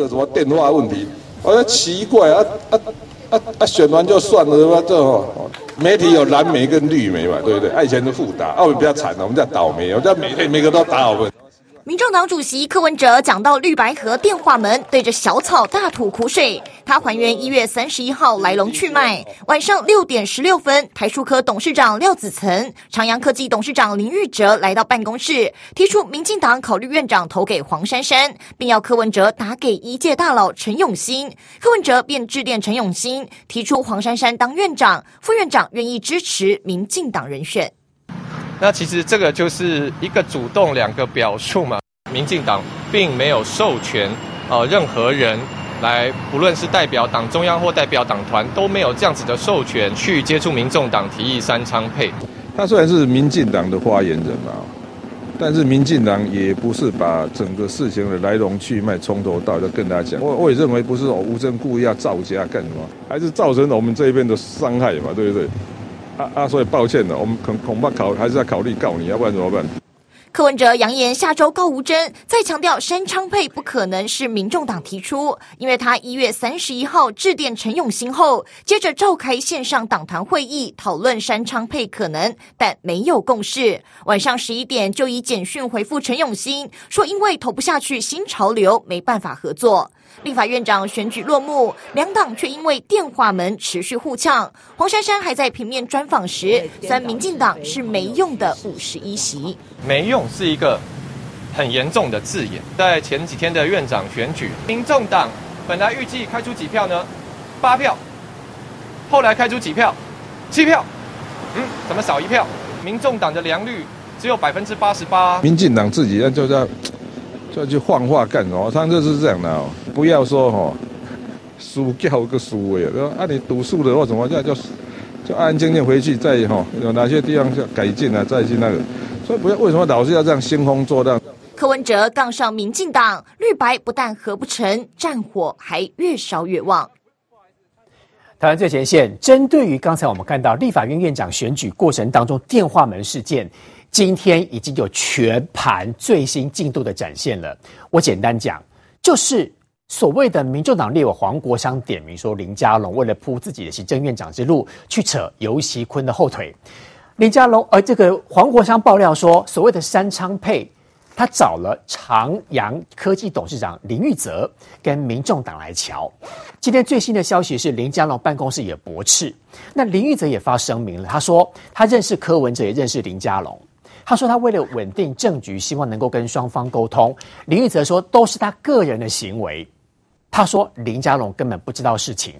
个什么电话问题，我觉得奇怪啊啊啊啊！选完就算了吧，这哦，媒体有蓝媒跟绿媒嘛，对不对？爱钱的复杂，澳门比较惨的，我们叫倒霉，我们叫每天每个都打我们。民众党主席柯文哲讲到绿白河电话门，对着小草大吐苦水。他还原一月三十一号来龙去脉：晚上六点十六分，台数科董事长廖子岑、长阳科技董事长林玉哲来到办公室，提出民进党考虑院长投给黄珊珊，并要柯文哲打给一界大佬陈永新。柯文哲便致电陈永新，提出黄珊珊当院长，副院长愿意支持民进党人选。那其实这个就是一个主动，两个表述嘛。民进党并没有授权呃任何人来，不论是代表党中央或代表党团，都没有这样子的授权去接触民众党提议三昌配。他虽然是民进党的发言人嘛，但是民进党也不是把整个事情的来龙去脉从头到尾都跟大家讲。我我也认为不是我无真故意要造假干什么，还是造成了我们这边的伤害嘛，对不对？啊啊，所以抱歉了，我们恐恐怕考还是要考虑告你，要不然怎么办？柯文哲扬言下周告吴真，再强调山昌配不可能是民众党提出，因为他一月三十一号致电陈永新后，接着召开线上党团会议讨论山昌配可能，但没有共识。晚上十一点就以简讯回复陈永新，说因为投不下去新潮流，没办法合作。立法院长选举落幕，两党却因为电话门持续互呛。黄珊珊还在平面专访时，酸民进党是没用的五十一席。没用是一个很严重的字眼。在前几天的院长选举，民众党本来预计开出几票呢？八票，后来开出几票？七票。嗯，怎么少一票？民众党的良率只有百分之八十八。民进党自己就在。就要去换话干哦，他就是这样的哦，不要说哈，输叫个输哎，说啊你赌输了或怎么样，就就安安静静回去再哈，有哪些地方要改进啊，再去那个，所以不要为什么老是要这样兴风作浪？柯文哲杠上民进党，绿白不但合不成，战火还越烧越旺。台湾最前线，针对于刚才我们看到立法院院长选举过程当中电话门事件。今天已经有全盘最新进度的展现了。我简单讲，就是所谓的民众党立委黄国昌点名说，林佳龙为了铺自己的行政院长之路，去扯游锡坤的后腿。林佳龙，而这个黄国昌爆料说，所谓的三昌配，他找了长阳科技董事长林玉泽跟民众党来乔。今天最新的消息是，林佳龙办公室也驳斥。那林玉泽也发声明了，他说他认识柯文哲，也认识林佳龙。他说：“他为了稳定政局，希望能够跟双方沟通。”林玉泽说：“都是他个人的行为。”他说：“林佳龙根本不知道事情，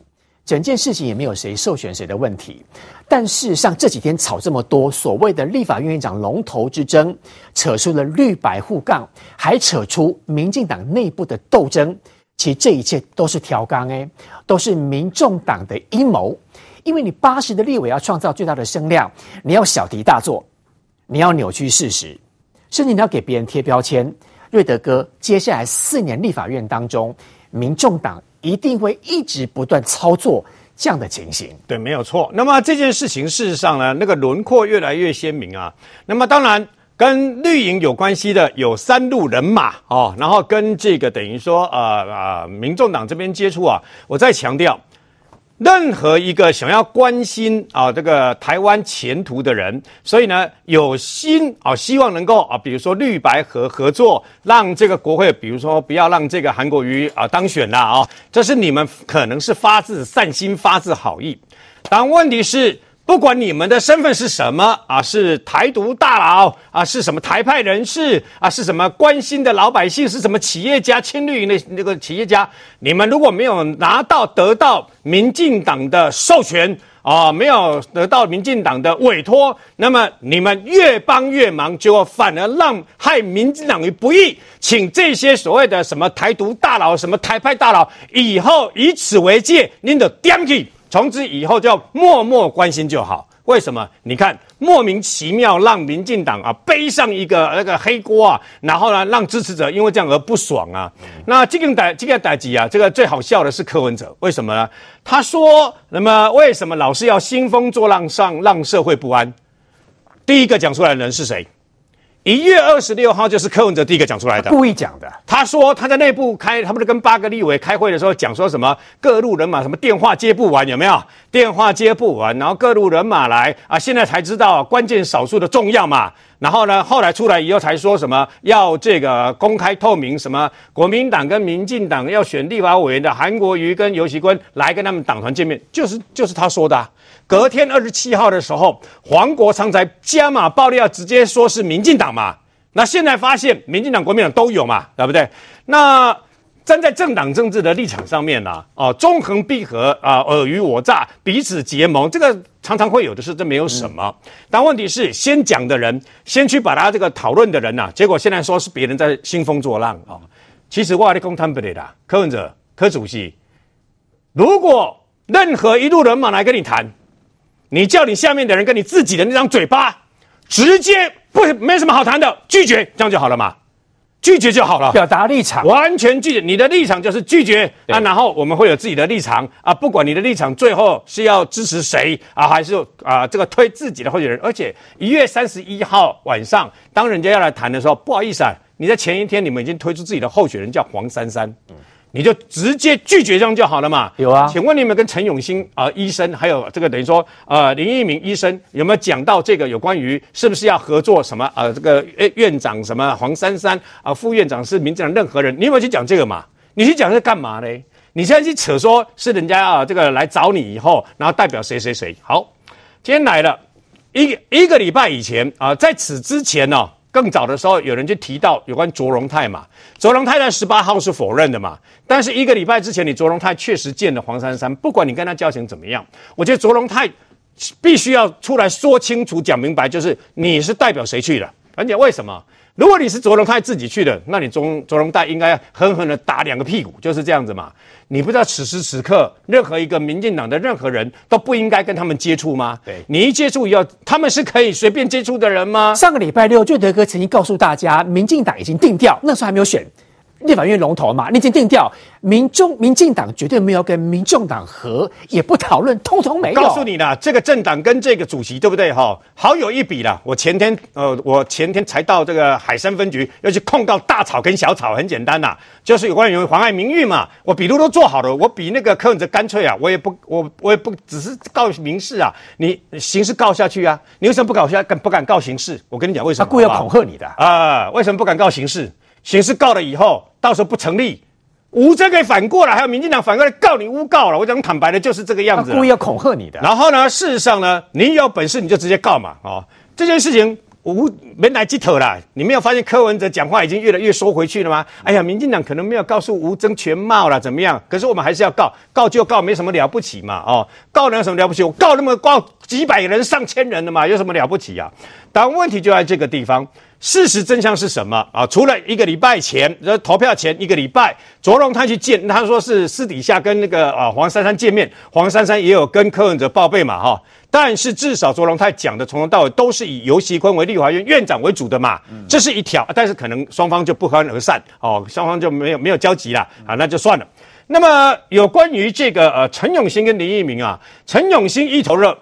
整件事情也没有谁授权谁的问题。”但事实上这几天吵这么多，所谓的立法院院长龙头之争，扯出了绿白互杠，还扯出民进党内部的斗争。其实这一切都是调岗，诶，都是民众党的阴谋。因为你八十的立委要创造最大的声量，你要小题大做。你要扭曲事实，甚至你要给别人贴标签。瑞德哥，接下来四年立法院当中，民众党一定会一直不断操作这样的情形。对，没有错。那么这件事情事实上呢，那个轮廓越来越鲜明啊。那么当然跟绿营有关系的有三路人马哦，然后跟这个等于说呃呃民众党这边接触啊，我再强调。任何一个想要关心啊这个台湾前途的人，所以呢有心啊希望能够啊比如说绿白合合作，让这个国会比如说不要让这个韩国瑜啊当选了啊，这是你们可能是发自善心、发自好意，但问题是。不管你们的身份是什么啊，是台独大佬啊，是什么台派人士啊，是什么关心的老百姓，是什么企业家、亲绿营的那个企业家，你们如果没有拿到得到民进党的授权啊，没有得到民进党的委托，那么你们越帮越忙，就反而让害民进党于不义。请这些所谓的什么台独大佬、什么台派大佬，以后以此为戒，您的点去。从此以后就默默关心就好。为什么？你看莫名其妙让民进党啊背上一个那个黑锅啊，然后呢让支持者因为这样而不爽啊。那这个代这个代志啊，这个最好笑的是柯文哲，为什么呢？他说：那么为什么老是要兴风作浪上让社会不安？第一个讲出来的人是谁？一月二十六号就是柯文哲第一个讲出来的，故意讲的。他说他在内部开，他不是跟八个立委开会的时候讲说什么各路人马什么电话接不完有没有？电话接不完，然后各路人马来啊，现在才知道关键少数的重要嘛。然后呢，后来出来以后才说什么要这个公开透明，什么国民党跟民进党要选立法委员的韩国瑜跟游锡堃来跟他们党团见面，就是就是他说的啊。隔天二十七号的时候，黄国昌才加码爆料，直接说是民进党嘛。那现在发现民进党、国民党都有嘛，对不对？那站在政党政治的立场上面呢、啊，哦，纵横捭阖啊，尔虞我诈，彼此结盟，这个常常会有的事，这没有什么。嗯、但问题是，先讲的人，先去把他这个讨论的人呐、啊，结果现在说是别人在兴风作浪啊、哦。其实我跟你讲坦白的啦，柯文哲、柯主席，如果任何一路人马来跟你谈。你叫你下面的人跟你自己的那张嘴巴，直接不没什么好谈的，拒绝，这样就好了嘛？拒绝就好了，表达立场，完全拒绝。你的立场就是拒绝啊，然后我们会有自己的立场啊，不管你的立场最后是要支持谁啊，还是啊这个推自己的候选人。而且一月三十一号晚上，当人家要来谈的时候，不好意思啊，你在前一天你们已经推出自己的候选人叫黄珊珊。嗯你就直接拒绝这样就好了嘛？有啊，请问你有没有跟陈永新啊、呃、医生，还有这个等于说呃林义明医生有没有讲到这个有关于是不是要合作什么啊、呃？这个院长什么黄珊珊啊，副院长是民进党任何人，你有没有去讲这个嘛？你去讲这干嘛呢？你现在去扯说是人家啊这个来找你以后，然后代表谁谁谁？好，今天来了一个一个礼拜以前啊、呃，在此之前呢、哦。更早的时候，有人就提到有关卓荣泰嘛，卓荣泰在十八号是否认的嘛，但是一个礼拜之前，你卓荣泰确实见了黄珊珊，不管你跟他交情怎么样，我觉得卓荣泰必须要出来说清楚、讲明白，就是你是代表谁去的，而且为什么？如果你是卓荣泰自己去的，那你卓卓荣泰应该狠狠的打两个屁股，就是这样子嘛。你不知道此时此刻，任何一个民进党的任何人都不应该跟他们接触吗？对，你一接触以后，他们是可以随便接触的人吗？上个礼拜六，俊德哥曾经告诉大家，民进党已经定调，那时候还没有选。立法院龙头嘛，你已经定调，民众、民进党绝对没有跟民众党合，也不讨论，通通没有。告诉你啦，这个政党跟这个主席对不对？哈，好有一比啦。我前天呃，我前天才到这个海山分局，要去控告大草跟小草，很简单呐，就是有关于妨碍名誉嘛。我笔录都做好了，我比那个柯文哲干脆啊，我也不，我我也不只是告民事啊，你刑事告下去啊，你为什么不搞下敢不敢告刑事？我跟你讲为什么？他故意要恐吓你的啊、呃？为什么不敢告刑事？刑事告了以后，到时候不成立，吴峥可以反过来，还有民进党反过来告你诬告了。我讲坦白的，就是这个样子。他故意要恐吓你的。然后呢，事实上呢，你有本事你就直接告嘛，哦，这件事情无没来及头了。你没有发现柯文哲讲话已经越来越缩回去了吗？哎呀，民进党可能没有告诉吴峥全貌了，怎么样？可是我们还是要告，告就告，没什么了不起嘛，哦，告能有什么了不起？我告那么告几百人、上千人的嘛，有什么了不起啊？但问题就在这个地方。事实真相是什么啊？除了一个礼拜前，呃投票前一个礼拜，卓荣泰去见，他说是私底下跟那个啊黄珊珊见面，黄珊珊也有跟柯文哲报备嘛，哈。但是至少卓荣泰讲的从头到尾都是以尤锡坤为立法院院长为主的嘛，这是一条。但是可能双方就不欢而散，哦，双方就没有没有交集了啊，那就算了。那么有关于这个呃陈永兴跟林益明啊，陈永兴一头热。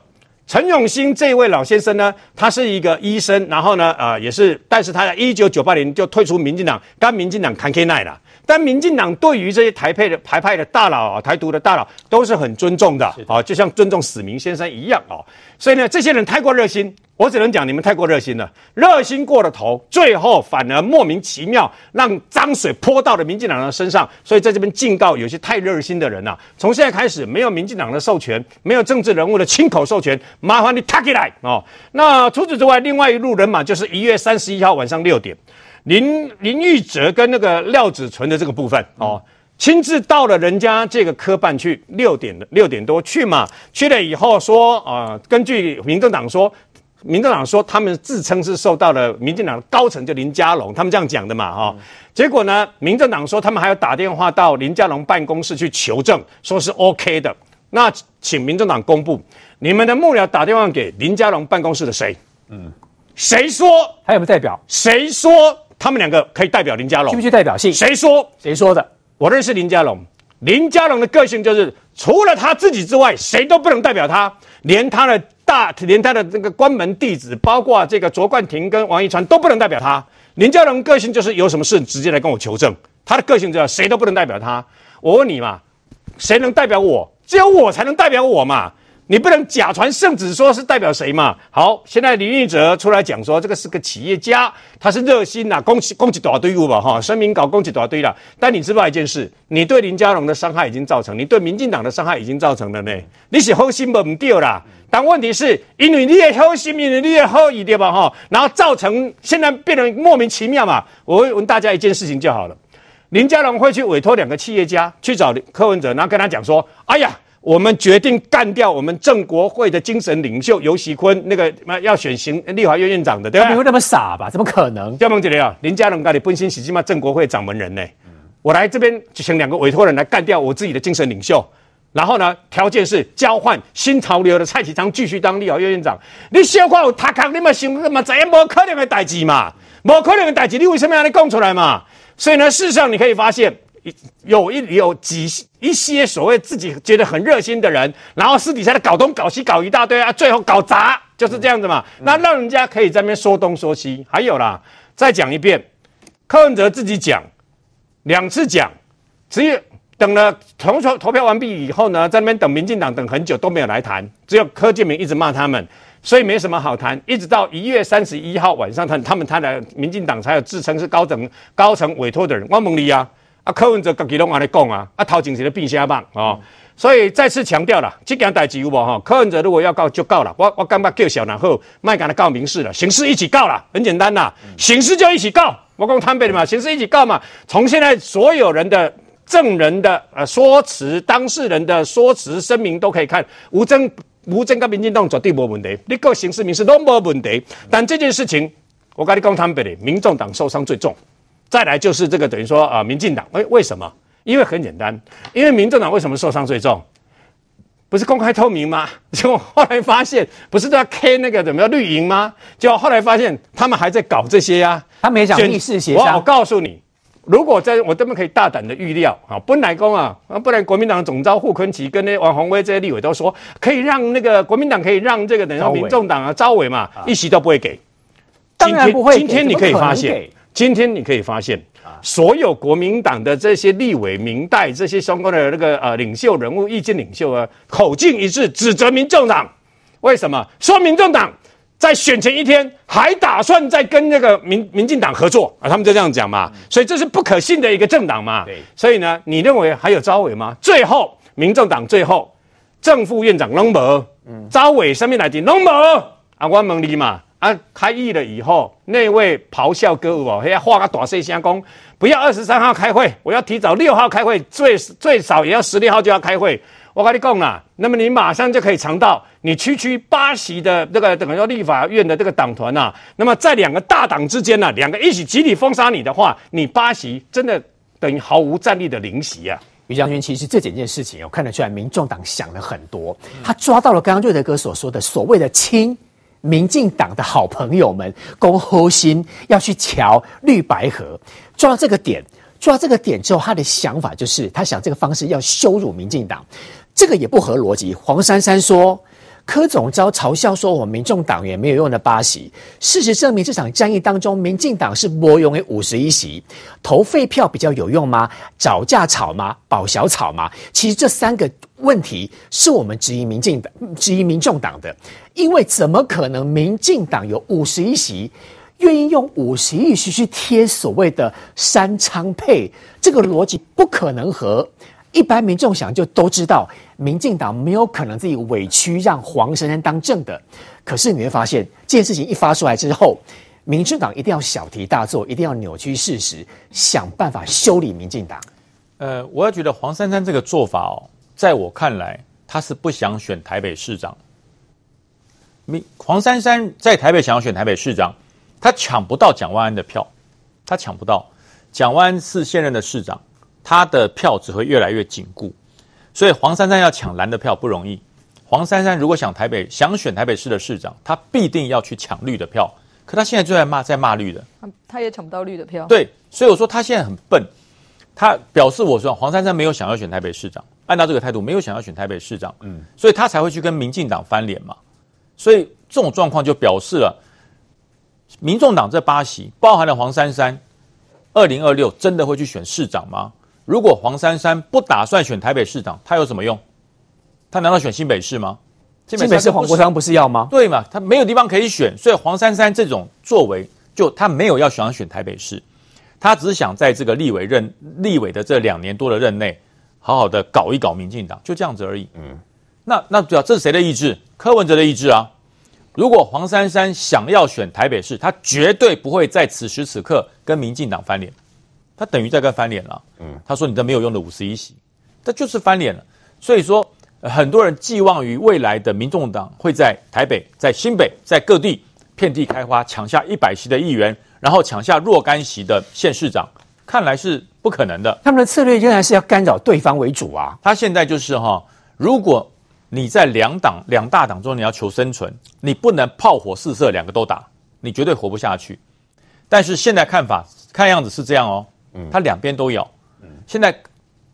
陈永兴这位老先生呢，他是一个医生，然后呢，呃，也是，但是他在一九九八年就退出民进党，跟民进党谈 K 奈了。但民进党对于这些台派的台派的大佬啊，台独的大佬都是很尊重的，啊，就像尊重史明先生一样啊。所以呢，这些人太过热心，我只能讲你们太过热心了，热心过了头，最后反而莫名其妙让脏水泼到了民进党的身上。所以在这边警告有些太热心的人呐，从现在开始没有民进党的授权，没有政治人物的亲口授权，麻烦你抬起来哦。那除此之外，另外一路人马就是一月三十一号晚上六点。林林玉哲跟那个廖子纯的这个部分哦，亲自到了人家这个科办去，六点六点多去嘛，去了以后说啊、呃，根据民政党说，民政党说他们自称是受到了民进党的高层就林佳龙他们这样讲的嘛哈、哦，结果呢，民政党说他们还要打电话到林佳龙办公室去求证，说是 OK 的，那请民政党公布你们的幕僚打电话给林佳龙办公室的谁？嗯，谁说还有没有代表？谁说？他们两个可以代表林家龙，具不具代表性？谁说？谁说的？我认识林家龙，林家龙的个性就是除了他自己之外，谁都不能代表他，连他的大连他的这个关门弟子，包括这个卓冠廷跟王一川都不能代表他。林家龙个性就是有什么事直接来跟我求证，他的个性就是，谁都不能代表他。我问你嘛，谁能代表我？只有我才能代表我嘛。你不能假传圣旨，说是代表谁嘛？好，现在林义哲出来讲说，这个是个企业家，他是热心呐，攻击攻击大队伍吧，哈，声明稿攻击大堆了。但你知道一件事，你对林佳龙的伤害已经造成，你对民进党的伤害已经造成了呢。你是好心不唔对啦，但问题是，因为你也好心，因为你也好意对吧？哈，然后造成现在变得莫名其妙嘛。我会问大家一件事情就好了，林佳龙会去委托两个企业家去找柯文哲，然后跟他讲说，哎呀。我们决定干掉我们郑国会的精神领袖尤喜坤，那个要选行立法院院长的，对吧？你会那么傻吧？怎么可能？叫孟姐姐啊，林佳龙到底本身是嘛郑国会掌门人呢？嗯、我来这边就请两个委托人来干掉我自己的精神领袖，然后呢，条件是交换新潮流的蔡启昌继续当立法院院长。你小看有他看你嘛想嘛，怎样不可能的代志嘛？不可能的代志，你为什么要你讲出来嘛？所以呢，事实上你可以发现。有一有几一些所谓自己觉得很热心的人，然后私底下的搞东搞西搞一大堆啊，最后搞砸就是这样子嘛。嗯、那让人家可以在那边说东说西。还有啦，再讲一遍，柯文哲自己讲两次讲，只有等了投投投票完毕以后呢，在那边等民进党等很久都没有来谈，只有柯建铭一直骂他们，所以没什么好谈。一直到一月三十一号晚上，他他们他的民进党才有自称是高层高层委托的人，汪孟黎啊。啊，柯文哲自己拢安尼讲啊，啊，头前是咧变瞎棒哦，所以再次强调了，这件代志有无哈？柯文哲如果要告就告了，我我感觉叫小然后卖给他告民事了，刑事一起告了，很简单呐，刑事就一起告，我讲坦白的嘛，刑事一起告嘛，从现在所有人的证人的呃说辞、当事人的说辞声明都可以看，无证无证跟民进党绝对没问题，你告刑事民事都没问题，但这件事情我跟你讲坦白的，民众党受伤最重。再来就是这个等于说啊，民进党为为什么？因为很简单，因为民进党为什么受伤最重？不是公开透明吗？结果后来发现，不是都要 K 那个怎么样绿营吗？结果后来发现他们还在搞这些呀、啊。他没讲密室协商。我告诉你，如果在我这边可以大胆的预料啊，本来公啊，不然国民党总召胡昆奇跟那王宏威这些立委都说，可以让那个国民党可以让这个等于说民众党啊招委嘛，一席都不会给。当然不会。今天你可以发现。今天你可以发现，所有国民党的这些立委、明代这些相关的那个呃领袖人物、意见领袖啊，口径一致，指责民众党。为什么？说民众党在选前一天还打算再跟那个民民进党合作啊？他们就这样讲嘛。所以这是不可信的一个政党嘛。所以呢，你认为还有招委吗？最后，民众党最后正副院长拢无，召委上面来的拢无啊，我问你嘛。啊，开议了以后，那位咆哮歌舞哦，还要画个大声相公，不要二十三号开会，我要提早六号开会，最最少也要十六号就要开会。我跟你讲啦，那么你马上就可以尝到，你区区八席的这个等于说立法院的这个党团呐，那么在两个大党之间呢，两个一起集体封杀你的话，你八席真的等于毫无战力的零席啊。于将军，其实这几件事情我看得出来，民众党想了很多，他抓到了刚刚瑞德哥所说的所谓的亲。民进党的好朋友们，公呼心要去乔绿白合，抓到这个点，抓到这个点之后，他的想法就是，他想这个方式要羞辱民进党，这个也不合逻辑。黄珊珊说。柯总召嘲笑说：“我民众党员没有用的八席，事实证明这场战役当中，民进党是没用的五十一席，投废票比较有用吗？找架吵吗？保小草吗？其实这三个问题是我们质疑民进党、质疑民众党的，因为怎么可能民进党有五十一席，愿意用五十一席去贴所谓的三昌配？这个逻辑不可能和。”一般民众想就都知道，民进党没有可能自己委屈让黄珊珊当正的。可是你会发现，这件事情一发出来之后，民进党一定要小题大做，一定要扭曲事实，想办法修理民进党。呃，我要觉得黄珊珊这个做法哦，在我看来，他是不想选台北市长。民黄珊珊在台北想要选台北市长，他抢不到蒋万安的票，他抢不到蒋万安是现任的市长。他的票只会越来越紧固，所以黄珊珊要抢蓝的票不容易。黄珊珊如果想台北想选台北市的市长，他必定要去抢绿的票。可他现在就在骂，在骂绿的，他也抢不到绿的票。对，所以我说他现在很笨。他表示我说黄珊珊没有想要选台北市长，按照这个态度没有想要选台北市长，嗯，所以他才会去跟民进党翻脸嘛。所以这种状况就表示了，民众党这八席包含了黄珊珊，二零二六真的会去选市长吗？如果黄珊珊不打算选台北市长，他有什么用？他难道选新北市吗？新北市黄国昌不是要吗？对嘛，他没有地方可以选，所以黄珊珊这种作为，就他没有要想要选台北市，他只想在这个立委任立委的这两年多的任内，好好的搞一搞民进党，就这样子而已。嗯，那那主要这是谁的意志？柯文哲的意志啊。如果黄珊珊想要选台北市，他绝对不会在此时此刻跟民进党翻脸，他等于在跟翻脸了。嗯，他说你这没有用的五十一席，这就是翻脸了。所以说。很多人寄望于未来的民众党会在台北、在新北、在各地遍地开花，抢下一百席的议员，然后抢下若干席的县市长，看来是不可能的。他们的策略仍然是要干扰对方为主啊。他现在就是哈，如果你在两党两大党中你要求生存，你不能炮火四射两个都打，你绝对活不下去。但是现在看法看样子是这样哦，嗯他两边都有。嗯。现在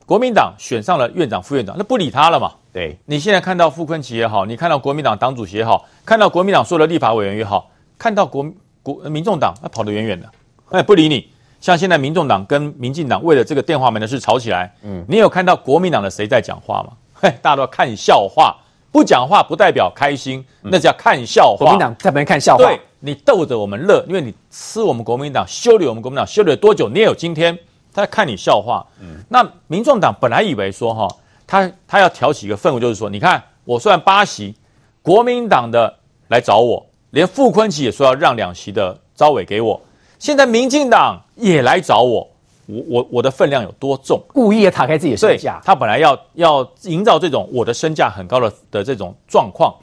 国民党选上了院长、副院长，那不理他了嘛。对，你现在看到傅昆萁也好，你看到国民党党主席也好，看到国民党所有的立法委员也好，看到国国民众党，他跑得远远的，哎，不理你。像现在民众党跟民进党为了这个电话门的事吵起来，嗯，你有看到国民党的谁在讲话吗？嘿，大家都要看笑话，不讲话不代表开心，那叫看笑话。国民党在旁边看笑话，对，你逗着我们乐，因为你吃我们国民党，修理我们国民党，修理了多久？你也有今天，他在看你笑话。嗯，那民众党本来以为说哈。他他要挑起一个氛围，就是说，你看我虽然八席，国民党的来找我，连傅昆萁也说要让两席的招委给我，现在民进党也来找我，我我我的分量有多重？故意也打开自己的身价。他本来要要营造这种我的身价很高的的这种状况，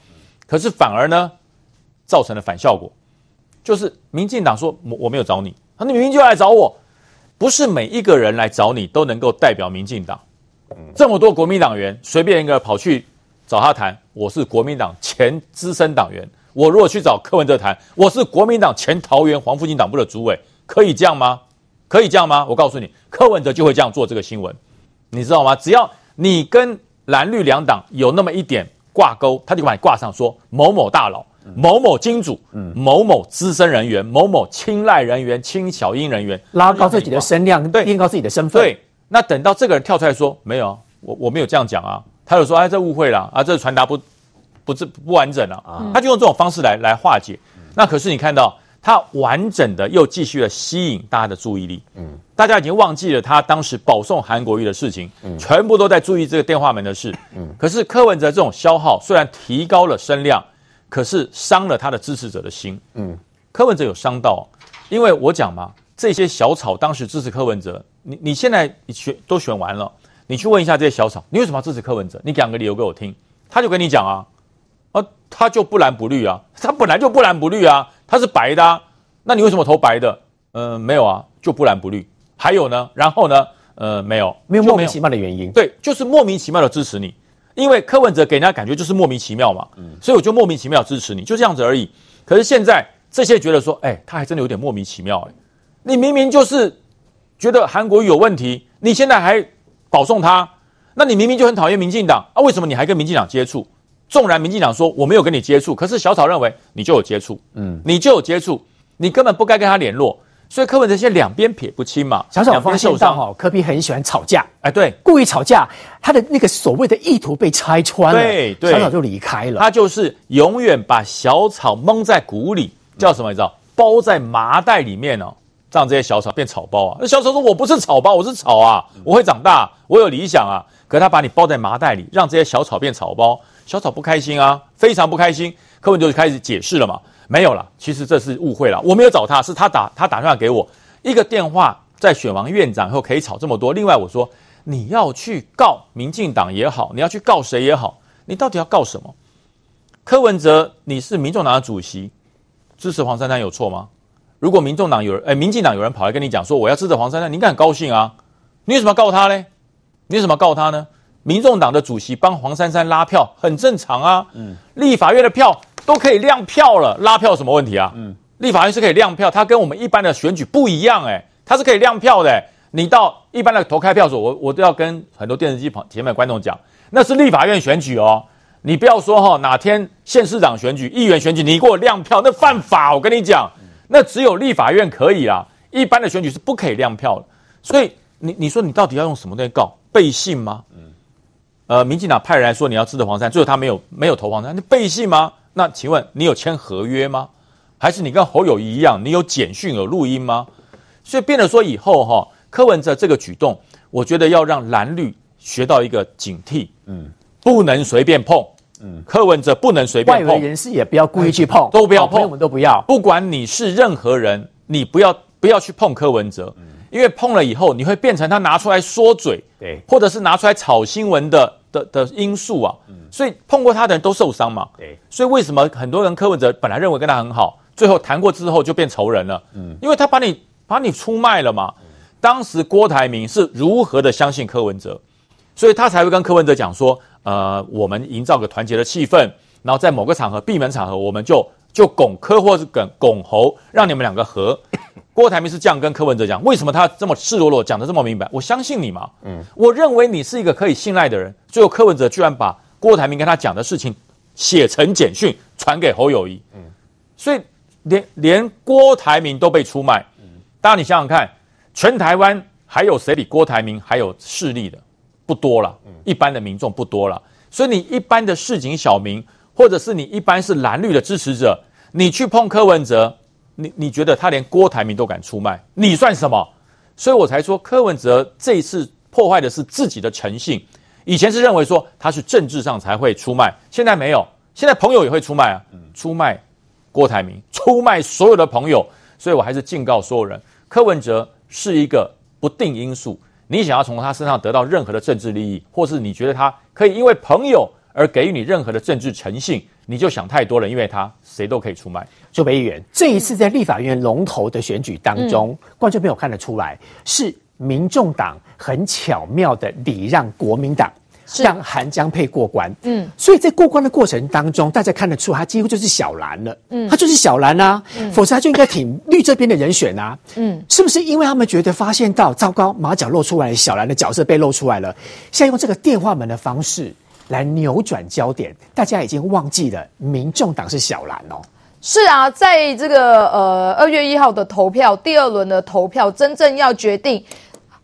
可是反而呢，造成了反效果，就是民进党说我我没有找你，他你明明就来找我，不是每一个人来找你都能够代表民进党。这么多国民党员，随便一个跑去找他谈，我是国民党前资深党员。我如果去找柯文哲谈，我是国民党前桃园黄复兴党部的主委，可以这样吗？可以这样吗？我告诉你，柯文哲就会这样做这个新闻，你知道吗？只要你跟蓝绿两党有那么一点挂钩，他就把你挂上说某某大佬、某某金主、某某资深人员、某某青睐人员、青小英人员，拉高自己的声量，对，提高自己的身份。对。那等到这个人跳出来说没有，我我没有这样讲啊，他就说哎，这误会了啊，这传达不不是不完整了啊，他就用这种方式来来化解。那可是你看到他完整的又继续的吸引大家的注意力，嗯，大家已经忘记了他当时保送韩国瑜的事情，嗯，全部都在注意这个电话门的事，嗯，可是柯文哲这种消耗虽然提高了声量，可是伤了他的支持者的心，嗯，柯文哲有伤到，因为我讲嘛，这些小草当时支持柯文哲。你你现在选都选完了，你去问一下这些小草，你为什么要支持柯文哲？你讲个理由给我听，他就跟你讲啊，啊，他就不蓝不绿啊，他本来就不蓝不绿啊，他是白的，啊，那你为什么投白的？嗯、呃，没有啊，就不蓝不绿。还有呢，然后呢，呃，没有，没有莫名其妙的原因，对，就是莫名其妙的支持你，因为柯文哲给人家感觉就是莫名其妙嘛，嗯，所以我就莫名其妙支持你，就这样子而已。可是现在这些觉得说，哎，他还真的有点莫名其妙，哎，你明明就是。觉得韩国瑜有问题，你现在还保送他，那你明明就很讨厌民进党啊？为什么你还跟民进党接触？纵然民进党说我没有跟你接触，可是小草认为你就有接触，嗯，你就有接触，你根本不该跟他联络。所以柯文哲现在两边撇不清嘛。小草发现到哦，柯比很喜欢吵架，哎，对，故意吵架，他的那个所谓的意图被拆穿了，对对，小草就离开了。他就是永远把小草蒙在鼓里，叫什么？你知道，包在麻袋里面哦。让这些小草变草包啊！那小草说：“我不是草包，我是草啊！我会长大，我有理想啊！”可是他把你包在麻袋里，让这些小草变草包，小草不开心啊，非常不开心。柯文哲就开始解释了嘛，没有了，其实这是误会了，我没有找他，是他打他打电话给我一个电话，在选完院长以后可以吵这么多。另外我说你要去告民进党也好，你要去告谁也好，你到底要告什么？柯文哲，你是民众党的主席，支持黄珊珊有错吗？如果民众党有人，哎，民进党有人跑来跟你讲说我要支持黄珊珊，你应该很高兴啊。你为什么要告他呢？你为什么告他呢？民众党的主席帮黄珊珊拉票，很正常啊。嗯，立法院的票都可以亮票了，拉票有什么问题啊？嗯，立法院是可以亮票，它跟我们一般的选举不一样，哎，它是可以亮票的。你到一般的投开票所，我我都要跟很多电视机旁前面观众讲，那是立法院选举哦。你不要说哈，哪天县市长选举、议员选举，你给我亮票，那犯法。我跟你讲，那只有立法院可以啦，一般的选举是不可以亮票的。所以你你说你到底要用什么东西告背信吗？嗯，呃，民进党派人来说你要支持黄珊，最后他没有没有投黄珊，你背信吗？那请问你有签合约吗？还是你跟侯友宜一样，你有简讯有录音吗？所以变得说以后哈，柯文哲这个举动，我觉得要让蓝绿学到一个警惕，嗯，不能随便碰。嗯，柯文哲不能随便碰，外围人士也不要故意去碰，都不要碰，我们都不要。不管你是任何人，你不要不要去碰柯文哲，嗯，因为碰了以后，你会变成他拿出来说嘴，对，或者是拿出来炒新闻的的的因素啊。嗯，所以碰过他的人都受伤嘛。对，所以为什么很多人柯文哲本来认为跟他很好，最后谈过之后就变仇人了？嗯，因为他把你把你出卖了嘛。当时郭台铭是如何的相信柯文哲，所以他才会跟柯文哲讲说。呃，我们营造个团结的气氛，然后在某个场合闭门场合，我们就就拱柯或是拱拱侯，让你们两个和。郭台铭是这样跟柯文哲讲，为什么他这么赤裸裸讲得这么明白？我相信你嘛，嗯，我认为你是一个可以信赖的人。最后柯文哲居然把郭台铭跟他讲的事情写成简讯传给侯友谊，嗯，所以连连郭台铭都被出卖，嗯，当然你想想看，全台湾还有谁比郭台铭还有势力的？不多了，一般的民众不多了，所以你一般的市井小民，或者是你一般是蓝绿的支持者，你去碰柯文哲，你你觉得他连郭台铭都敢出卖，你算什么？所以我才说柯文哲这一次破坏的是自己的诚信。以前是认为说他是政治上才会出卖，现在没有，现在朋友也会出卖啊，出卖郭台铭，出卖所有的朋友。所以我还是警告所有人，柯文哲是一个不定因素。你想要从他身上得到任何的政治利益，或是你觉得他可以因为朋友而给予你任何的政治诚信，你就想太多了。因为他谁都可以出卖。朱北议员，这一次在立法院龙头的选举当中，嗯、观众朋友看得出来，是民众党很巧妙的礼让国民党。让韩江配过关，嗯，所以在过关的过程当中，大家看得出他几乎就是小蓝了，嗯，他就是小蓝啊，嗯，否则他就应该挺绿这边的人选啊，嗯，是不是因为他们觉得发现到糟糕，马脚露出来，小蓝的角色被露出来了，现在用这个电话门的方式来扭转焦点，大家已经忘记了民众党是小蓝哦，是啊，在这个呃二月一号的投票，第二轮的投票，真正要决定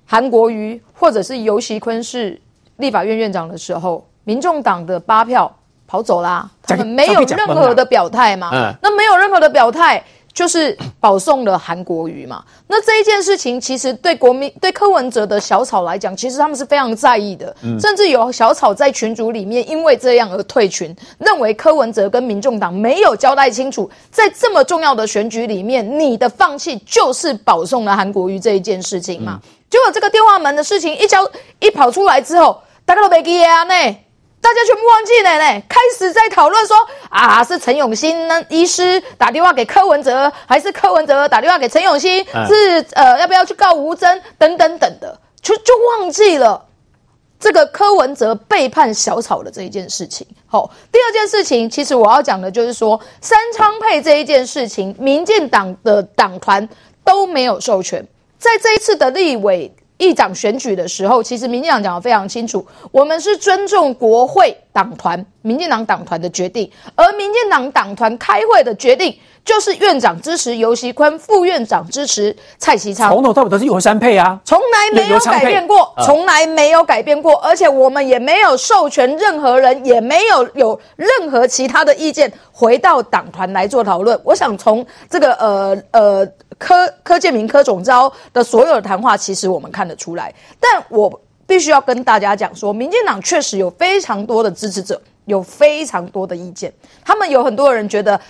韩国瑜或者是尤熙坤是。立法院院长的时候，民众党的八票跑走啦，他们没有任何的表态嘛。嗯，那没有任何的表态，就是保送了韩国瑜嘛。那这一件事情，其实对国民对柯文哲的小草来讲，其实他们是非常在意的。嗯，甚至有小草在群组里面因为这样而退群，认为柯文哲跟民众党没有交代清楚，在这么重要的选举里面，你的放弃就是保送了韩国瑜这一件事情嘛。嗯，结果这个电话门的事情一交一跑出来之后。大家都没记啊，呢，大家全部忘记了嘞，开始在讨论说啊，是陈永新呢医师打电话给柯文哲，还是柯文哲打电话给陈永新？嗯、是呃，要不要去告吴峥等等等的，就就忘记了这个柯文哲背叛小草的这一件事情。好，第二件事情，其实我要讲的就是说，三昌配这一件事情，民进党的党团都没有授权，在这一次的立委。议长选举的时候，其实民进党讲得非常清楚，我们是尊重国会党团、民进党党团的决定，而民进党党团开会的决定就是院长支持游锡坤，副院长支持蔡其昌，从头到尾都是游锡配啊，从来没有改变过，从来没有改变过，而且我们也没有授权任何人，也没有有任何其他的意见回到党团来做讨论。我想从这个呃呃。柯柯建铭柯总招的所有的谈话，其实我们看得出来。但我必须要跟大家讲说，民进党确实有非常多的支持者，有非常多的意见。他们有很多人觉得，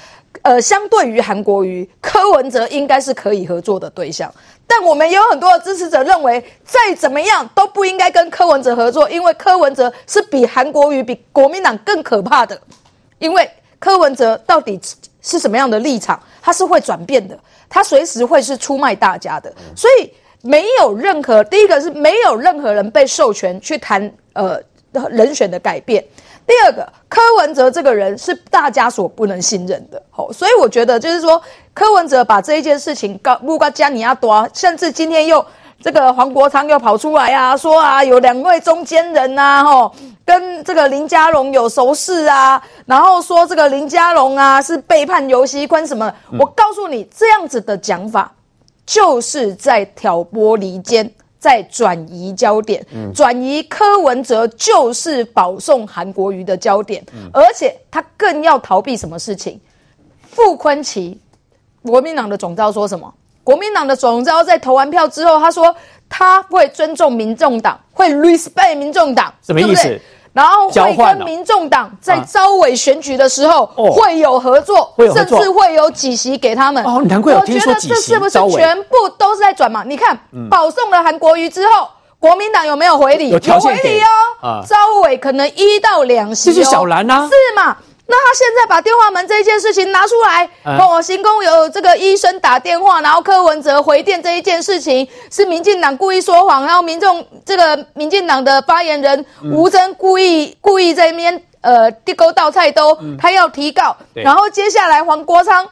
呃，相对于韩国瑜，柯文哲应该是可以合作的对象。但我们也有很多的支持者认为，再怎么样都不应该跟柯文哲合作，因为柯文哲是比韩国瑜、比国民党更可怕的。因为柯文哲到底是什么样的立场，他是会转变的。他随时会是出卖大家的，所以没有任何第一个是没有任何人被授权去谈呃人选的改变。第二个，柯文哲这个人是大家所不能信任的，好，所以我觉得就是说柯文哲把这一件事情告不告加尼亚多，甚至今天又这个黄国昌又跑出来啊，说啊有两位中间人呐、啊，吼，跟这个林佳龙有熟识啊，然后说这个林佳龙啊是背叛游锡堃什么？我告诉你，这样子的讲法就是在挑拨离间。在转移焦点，转移柯文哲就是保送韩国瑜的焦点，而且他更要逃避什么事情？傅昆奇，国民党的总召说什么？国民党的总召在投完票之后，他说他会尊重民众党，会 respect 民众党，什么意思？对不对？然后会跟民众党在招委选举的时候会有合作，甚至会有几席给他们。哦，难怪。我觉得这是不是全部都是在转嘛？你看，保送了韩国瑜之后，国民党有没有回礼？有回礼哦。召委可能一到两席。这是小蓝啊，是嘛？那他现在把电话门这一件事情拿出来，哦，行宫有这个医生打电话，然后柯文哲回电这一件事情是民进党故意说谎，然后民众这个民进党的发言人吴征故意故意在那边呃地沟倒菜兜，他要提告，然后接下来黄国昌。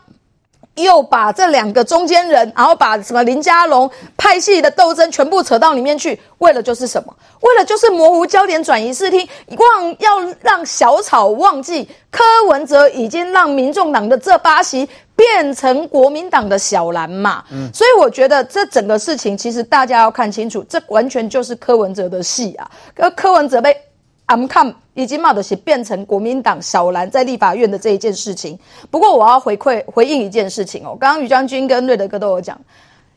又把这两个中间人，然后把什么林佳龙派系的斗争全部扯到里面去，为了就是什么？为了就是模糊焦点，转移视听，忘要让小草忘记柯文哲已经让民众党的这八席变成国民党的小蓝嘛。嗯，所以我觉得这整个事情其实大家要看清楚，这完全就是柯文哲的戏啊。柯柯文哲被。I'm come 已经冒的是变成国民党小蓝在立法院的这一件事情。不过我要回馈回应一件事情哦，刚刚于将军跟瑞德哥都有讲，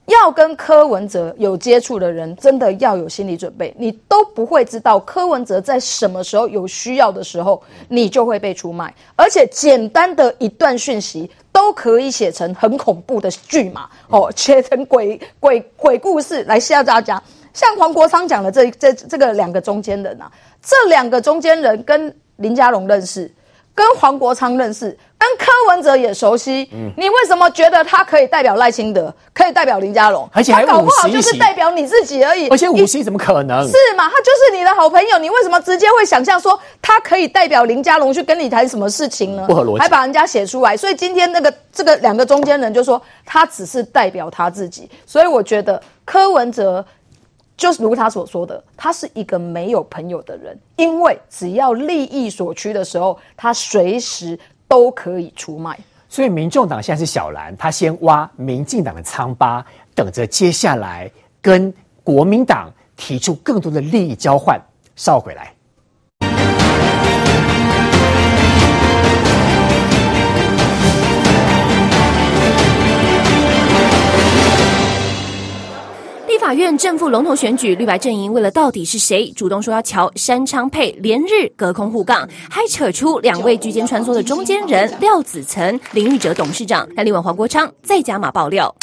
要跟柯文哲有接触的人，真的要有心理准备，你都不会知道柯文哲在什么时候有需要的时候，你就会被出卖，而且简单的一段讯息都可以写成很恐怖的剧码哦，写成鬼鬼鬼故事。来吓大家。像黄国昌讲的这这这个两个中间人啊。这两个中间人跟林佳龙认识，跟黄国昌认识，跟柯文哲也熟悉。嗯，你为什么觉得他可以代表赖清德，可以代表林佳龙？而且还搞不好就是代表你自己而已。而且五席怎么可能？是嘛？他就是你的好朋友，你为什么直接会想象说他可以代表林佳龙去跟你谈什么事情呢？不合逻辑，还把人家写出来。所以今天那个这个两个中间人就说他只是代表他自己。所以我觉得柯文哲。就是如他所说的，他是一个没有朋友的人，因为只要利益所趋的时候，他随时都可以出卖。所以，民众党现在是小蓝，他先挖民进党的疮疤，等着接下来跟国民党提出更多的利益交换。稍回来。法院正副龙头选举，绿白阵营为了到底是谁，主动说要乔山昌配连日隔空互杠，还扯出两位居间穿梭的中间人廖子岑、林玉哲董事长，但另外黄国昌再加码爆料。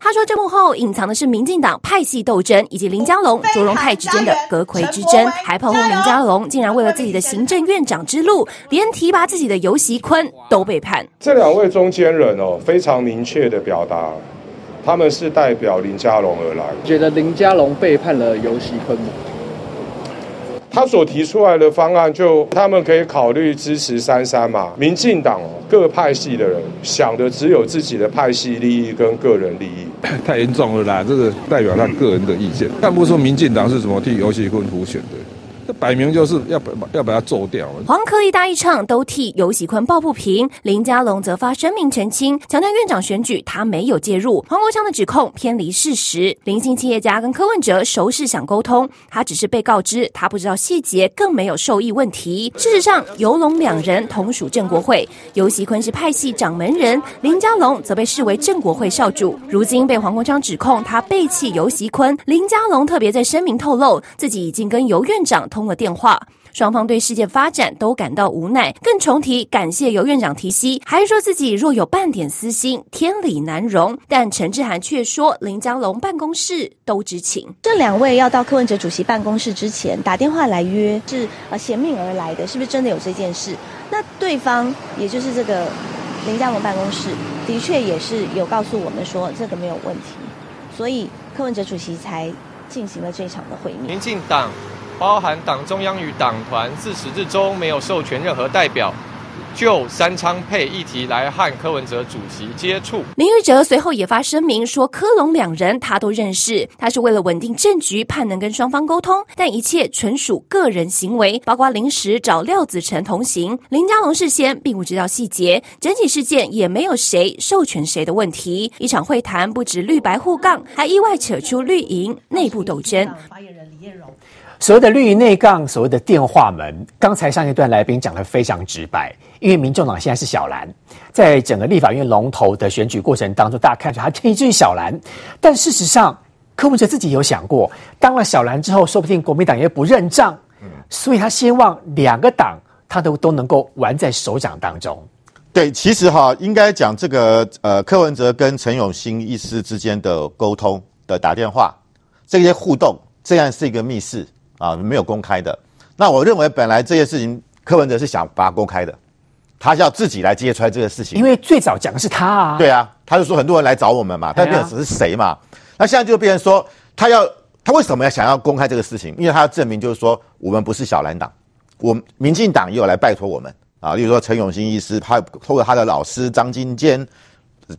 他说，这幕后隐藏的是民进党派系斗争，以及林佳龙、卓荣泰之间的阁揆之争，还炮轰林佳龙竟然为了自己的行政院长之路，连提拔自己的游锡坤都被判。这两位中间人哦，非常明确的表达。他们是代表林佳龙而来，觉得林佳龙背叛了游锡堃吗？他所提出来的方案，就他们可以考虑支持三三嘛。民进党各派系的人想的只有自己的派系利益跟个人利益，太严重了啦！这个代表他个人的意见，看不出民进党是怎么替游锡堃辅选的。这摆明就是要把要把他揍掉了。黄科一大一唱都替游喜坤抱不平，林佳龙则发声明澄清，强调院长选举他没有介入。黄国昌的指控偏离事实。林姓企业家跟柯文哲熟识想沟通，他只是被告知，他不知道细节，更没有受益问题。事实上，游龙两人同属正国会，游锡堃是派系掌门人，林佳龙则被视为正国会少主。如今被黄国昌指控他背弃游锡堃，林佳龙特别在声明透露，自己已经跟游院长。通了电话，双方对事件发展都感到无奈，更重提感谢游院长提息，还说自己若有半点私心，天理难容。但陈志涵却说林佳龙办公室都知情。这两位要到柯文哲主席办公室之前打电话来约，是呃衔命而来的，是不是真的有这件事？那对方也就是这个林佳龙办公室的确也是有告诉我们说这个没有问题，所以柯文哲主席才进行了这场的会面。民进党。包含党中央与党团自始至终没有授权任何代表就三昌配议题来和柯文哲主席接触。林玉哲随后也发声明说，柯龙两人他都认识，他是为了稳定政局，盼能跟双方沟通，但一切纯属个人行为，包括临时找廖子成同行。林佳龙事先并不知道细节，整体事件也没有谁授权谁的问题。一场会谈不止绿白互杠，还意外扯出绿营内部斗争。发言人李彦荣。所谓的绿营内杠，所谓的电话门，刚才上一段来宾讲的非常直白，因为民众党现在是小蓝，在整个立法院龙头的选举过程当中，大家看出他可以进小蓝，但事实上，柯文哲自己有想过，当了小蓝之后，说不定国民党也不认账，所以他希望两个党他都都能够玩在手掌当中。对，其实哈，应该讲这个呃，柯文哲跟陈永新医师之间的沟通的打电话，这些互动，这样是一个密室。啊，没有公开的。那我认为本来这些事情，柯文哲是想把它公开的，他要自己来揭出来这个事情。因为最早讲的是他啊。对啊，他就说很多人来找我们嘛，但变成是谁嘛？那现在就变成说，他要他为什么要想要公开这个事情？因为他要证明就是说，我们不是小蓝党，我民进党也有来拜托我们啊。例如说陈永新医师，他透过他的老师张金坚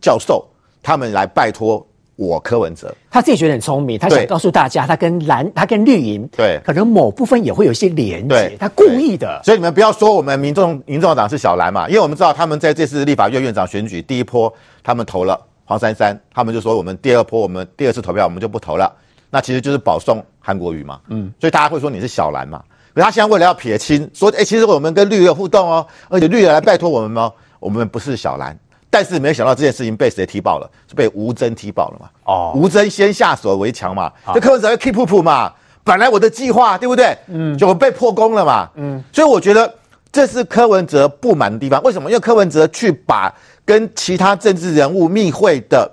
教授，他们来拜托。我柯文哲，他自己觉得很聪明，他想告诉大家，他跟蓝，他跟绿营，对，可能某部分也会有一些连结，他故意的。所以你们不要说我们民众民众党是小蓝嘛，因为我们知道他们在这次立法院院长选举第一波，他们投了黄珊珊，他们就说我们第二波，我们第二次投票我们就不投了，那其实就是保送韩国瑜嘛，嗯，所以大家会说你是小蓝嘛，可他现在为了要撇清，说哎，其实我们跟绿的互动哦，而且绿的来拜托我们哦？我们不是小蓝。但是没想到这件事情被谁踢爆了？是被吴峥踢爆了嘛？哦，吴峥先下手为强嘛？这柯文哲要 keep up 嘛？本来我的计划对不对？嗯，就被破功了嘛？嗯，所以我觉得这是柯文哲不满的地方。为什么？因为柯文哲去把跟其他政治人物密会的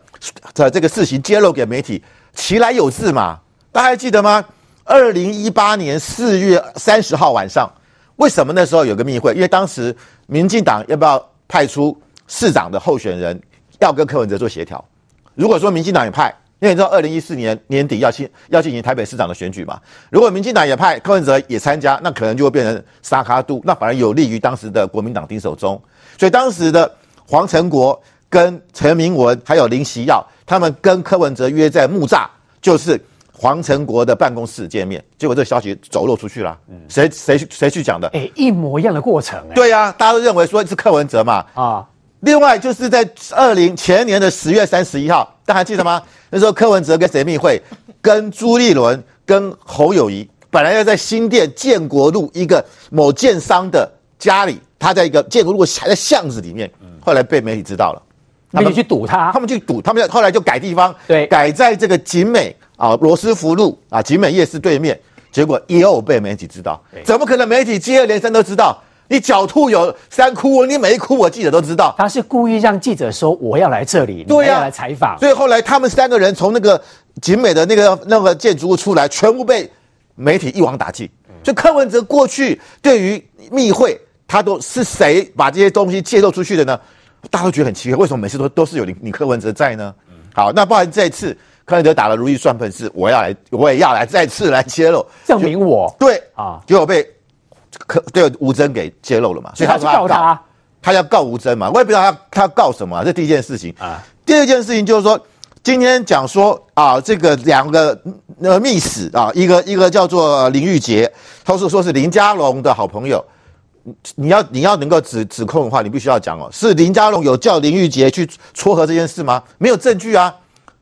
的这个事情揭露给媒体，其来有自嘛？大家还记得吗？二零一八年四月三十号晚上，为什么那时候有个密会？因为当时民进党要不要派出？市长的候选人要跟柯文哲做协调。如果说民进党也派，因为你知道二零一四年年底要进要进行台北市长的选举嘛，如果民进党也派柯文哲也参加，那可能就会变成沙卡度，那反而有利于当时的国民党丁守中。所以当时的黄成国跟陈明文还有林锡耀，他们跟柯文哲约在木栅，就是黄成国的办公室见面。结果这个消息走漏出去了，谁谁谁去讲的？哎，一模一样的过程。对呀、啊，大家都认为说是柯文哲嘛。啊。另外就是在二零前年的十月三十一号，大家还记得吗？那时候柯文哲跟谁密会？跟朱立伦、跟侯友谊，本来要在新店建国路一个某建商的家里，他在一个建国路还在巷子里面，后来被媒体知道了，他们去堵他，他们去堵，他们后来就改地方，对，改在这个景美啊罗斯福路啊景美夜市对面，结果又被媒体知道，怎么可能媒体接二连三都知道？你狡兔有三窟，你每一窟我记者都知道。他是故意让记者说我要来这里，对呀、啊，来采访。所以后来他们三个人从那个景美的那个那个建筑物出来，全部被媒体一网打尽。所以柯文哲过去对于密会，他都是谁把这些东西揭露出去的呢？大家都觉得很奇怪，为什么每次都都是有你你柯文哲在呢？好，那包含这一次柯文哲打了如意算盘是我要来，我也要来再次来揭露，证明我对啊，结果被。可对吴峥给揭露了嘛？所以他要告他，他要告吴峥嘛？我也不知道他他告什么、啊。这第一件事情啊。第二件事情就是说，今天讲说啊，这个两个呃密使啊，一个一个叫做林玉洁，他是说是林佳龙的好朋友。你要你要能够指指控的话，你必须要讲哦，是林佳龙有叫林玉洁去撮合这件事吗？没有证据啊。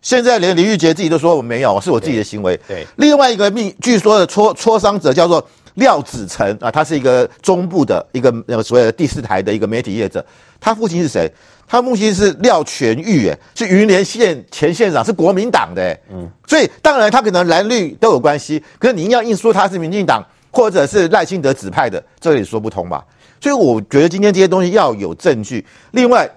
现在连林玉洁自己都说我没有，是我自己的行为。对，对另外一个密据说的磋磋商者叫做。廖子成啊，他是一个中部的一个那个所谓的第四台的一个媒体业者。他父亲是谁？他父亲是廖全玉，哎，是云林县前县长，是国民党的，嗯，所以当然他可能蓝绿都有关系。可是你要硬说他是民进党或者是赖清德指派的，这也说不通吧？所以我觉得今天这些东西要有证据。另外，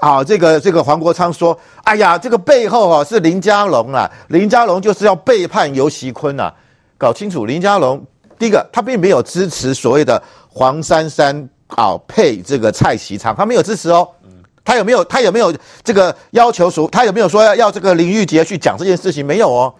啊，这个这个黄国昌说，哎呀，这个背后啊是林佳龙啊，林佳龙就是要背叛尤其坤啊，搞清楚林佳龙。第一个，他并没有支持所谓的黄珊珊啊配这个蔡其昌，他没有支持哦。他有没有？他有没有这个要求说？他有没有说要要这个林玉杰去讲这件事情？没有哦。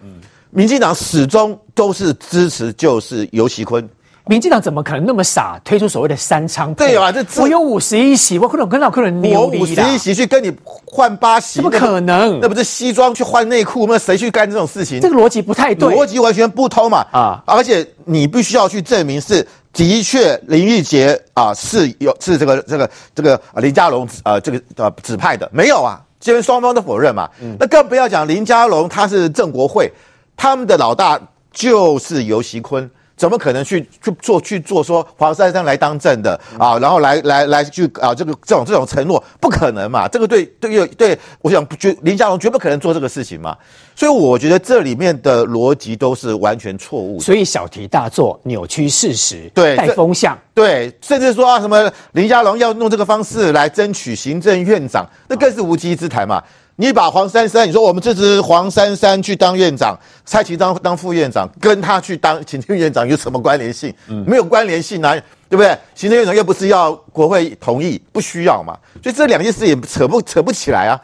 民进党始终都是支持，就是游锡堃。民进党怎么可能那么傻推出所谓的三昌配？对啊，这我有五十一席，我可能跟老客人牛我五十一席去跟你换八席，怎么可能？那不是西装去换内裤？那谁去干这种事情？这个逻辑不太对，逻辑完全不通嘛！啊，而且你必须要去证明是的确林玉杰啊是有是这个这个这个林佳龙呃这个呃指派的，没有啊，这边双方都否认嘛。嗯、那更不要讲林佳龙他是郑国会，他们的老大就是尤锡堃。怎么可能去去做去做说黄珊珊来当政的啊，然后来来来去啊这个这种这种承诺不可能嘛？这个对对对，我想绝林佳龙绝不可能做这个事情嘛。所以我觉得这里面的逻辑都是完全错误。所以小题大做，扭曲事实，对带风向，对，甚至说啊什么林佳龙要用这个方式来争取行政院长，那更是无稽之谈嘛。你把黄珊珊，你说我们支持黄珊珊去当院长，蔡其昌当副院长，跟他去当行政院长有什么关联性？嗯，没有关联性啊，对不对？行政院长又不是要国会同意，不需要嘛，所以这两件事也扯不扯不起来啊。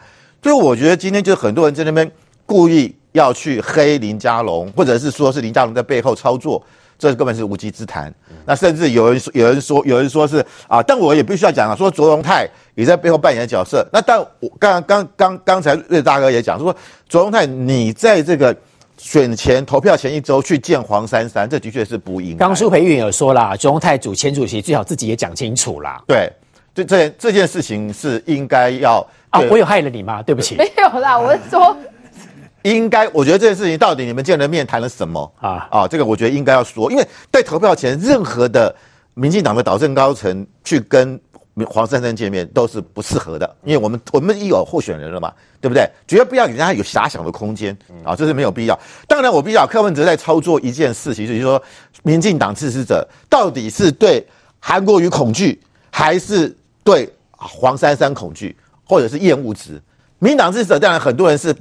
所以我觉得今天就很多人在那边故意要去黑林佳龙，或者是说是林佳龙在背后操作。这根本是无稽之谈。那甚至有人说，有人说，有人说是啊，但我也必须要讲啊，说卓荣泰也在背后扮演角色。那但我刚刚刚刚才瑞大哥也讲说，卓荣泰你在这个选前投票前一周去见黄珊珊，这的确是不应该。刚苏培育有说啦，卓荣泰主前主席最好自己也讲清楚啦。对，这这这件事情是应该要啊，我有害了你吗？对不起，没有啦，我是说。应该，我觉得这件事情到底你们见了面谈了什么啊？啊，这个我觉得应该要说，因为在投票前，任何的民进党的导政高层去跟黄珊珊见面都是不适合的，因为我们我们已有候选人了嘛，对不对？绝对不要给人家有遐想的空间啊，这是没有必要。当然，我比较柯文哲在操作一件事情，就是说，民进党支持者到底是对韩国瑜恐惧，还是对黄珊珊恐惧，或者是厌恶值？民进党支持者当然很多人是。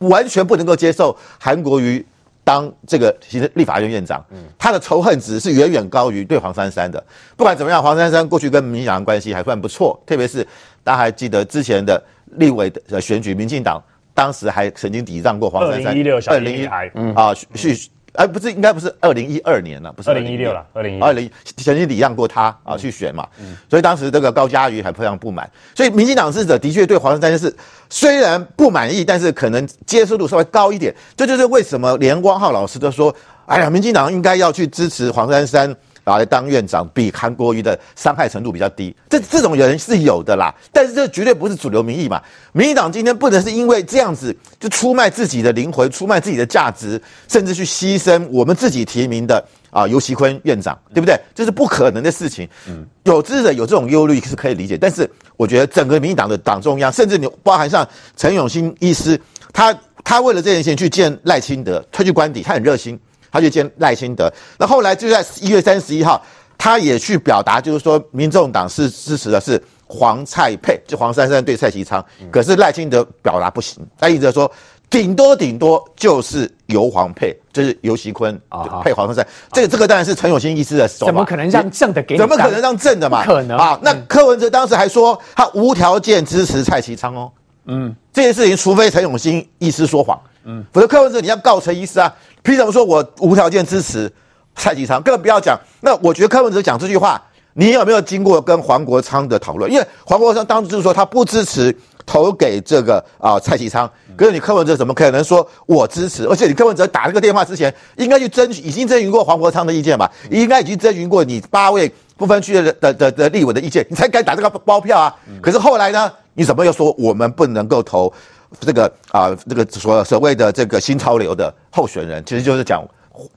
完全不能够接受韩国瑜当这个行政立法院院长，他的仇恨值是远远高于对黄珊珊的。不管怎么样，黄珊珊过去跟民进党关系还算不错，特别是大家还记得之前的立委的选举，民进党当时还曾经抵让过黄珊珊。二零一六小英女孩，啊，去。而不是应该不是二零一二年了，不是二零一六了，二零一二零曾经礼让过他啊去选嘛，嗯，所以当时这个高嘉瑜还非常不满，所以民进党支持者的确对黄珊珊是虽然不满意，但是可能接受度稍微高一点，这就是为什么连光浩老师都说，哎呀，民进党应该要去支持黄珊珊。啊，来当院长比韩国瑜的伤害程度比较低，这这种人是有的啦，但是这绝对不是主流民意嘛。民进党今天不能是因为这样子就出卖自己的灵魂，出卖自己的价值，甚至去牺牲我们自己提名的啊游锡坤院长，对不对？这是不可能的事情。嗯，有支持者有这种忧虑是可以理解，但是我觉得整个民进党的党中央，甚至你包含上陈永新医师，他他为了这件事情去见赖清德，推去官邸，他很热心。他去见赖清德，那后来就在一月三十一号，他也去表达，就是说，民众党是支持的是黄蔡配，就黄珊珊对蔡其昌。可是赖清德表达不行，他一直说，顶多顶多就是游黄配，就是游锡堃配黄珊珊。这个这个当然是陈永新医师的手法，怎么可能让正的给你？怎么可能让正的嘛？可能啊？那柯文哲当时还说他无条件支持蔡其昌哦。嗯，这件事情除非陈永新医师说谎，嗯，否则柯文哲你要告陈医师啊。凭什么说我无条件支持蔡其昌？更不要讲。那我觉得柯文哲讲这句话，你有没有经过跟黄国昌的讨论？因为黄国昌当时就是说他不支持投给这个啊、蔡其昌。可是你柯文哲怎么可能说我支持？而且你柯文哲打这个电话之前，应该去征已经征询过黄国昌的意见吧？应该已经征询过你八位不分区的的的的立委的意见，你才敢打这个包票啊？可是后来呢？你怎么又说我们不能够投？这个啊、这个所所谓的这个新潮流的候选人，其实就是讲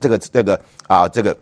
这个这个啊，这个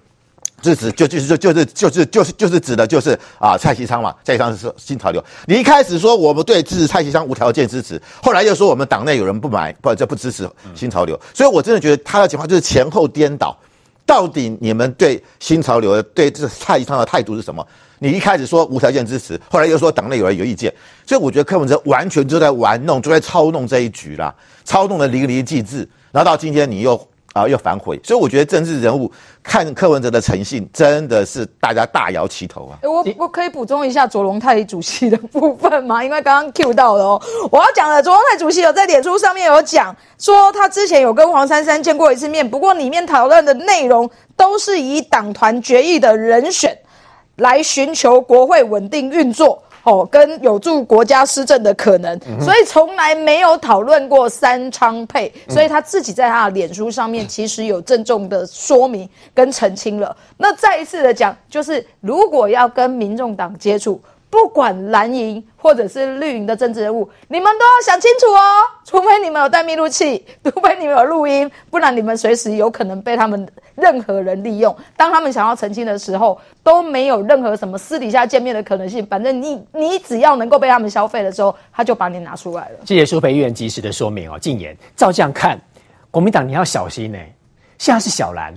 支持就就是就就是就是就是就是指的就是啊蔡其昌嘛，蔡其昌是新潮流。你一开始说我们对支持蔡其昌无条件支持，后来又说我们党内有人不买，不就不支持新潮流。所以我真的觉得他的情况就是前后颠倒。到底你们对新潮流对这蔡其昌的态度是什么？你一开始说无条件支持，后来又说党内有人有意见，所以我觉得柯文哲完全就在玩弄，就在操弄这一局啦，操弄的淋漓尽致。然后到今天你又啊又反悔，所以我觉得政治人物看柯文哲的诚信，真的是大家大摇其头啊！我我可以补充一下卓荣泰主席的部分吗？因为刚刚 Q 到了哦，我要讲的卓荣泰主席有在脸书上面有讲说，他之前有跟黄珊珊见过一次面，不过里面讨论的内容。都是以党团决议的人选来寻求国会稳定运作。哦，跟有助国家施政的可能，嗯、所以从来没有讨论过三昌配，嗯、所以他自己在他的脸书上面其实有郑重的说明跟澄清了。那再一次的讲，就是如果要跟民众党接触。不管蓝营或者是绿营的政治人物，你们都要想清楚哦。除非你们有带密录器，除非你们有录音，不然你们随时有可能被他们任何人利用。当他们想要澄清的时候，都没有任何什么私底下见面的可能性。反正你你只要能够被他们消费的时候，他就把你拿出来了。谢谢舒培议员及时的说明哦。禁言，照这样看，国民党你要小心呢。现在是小蓝，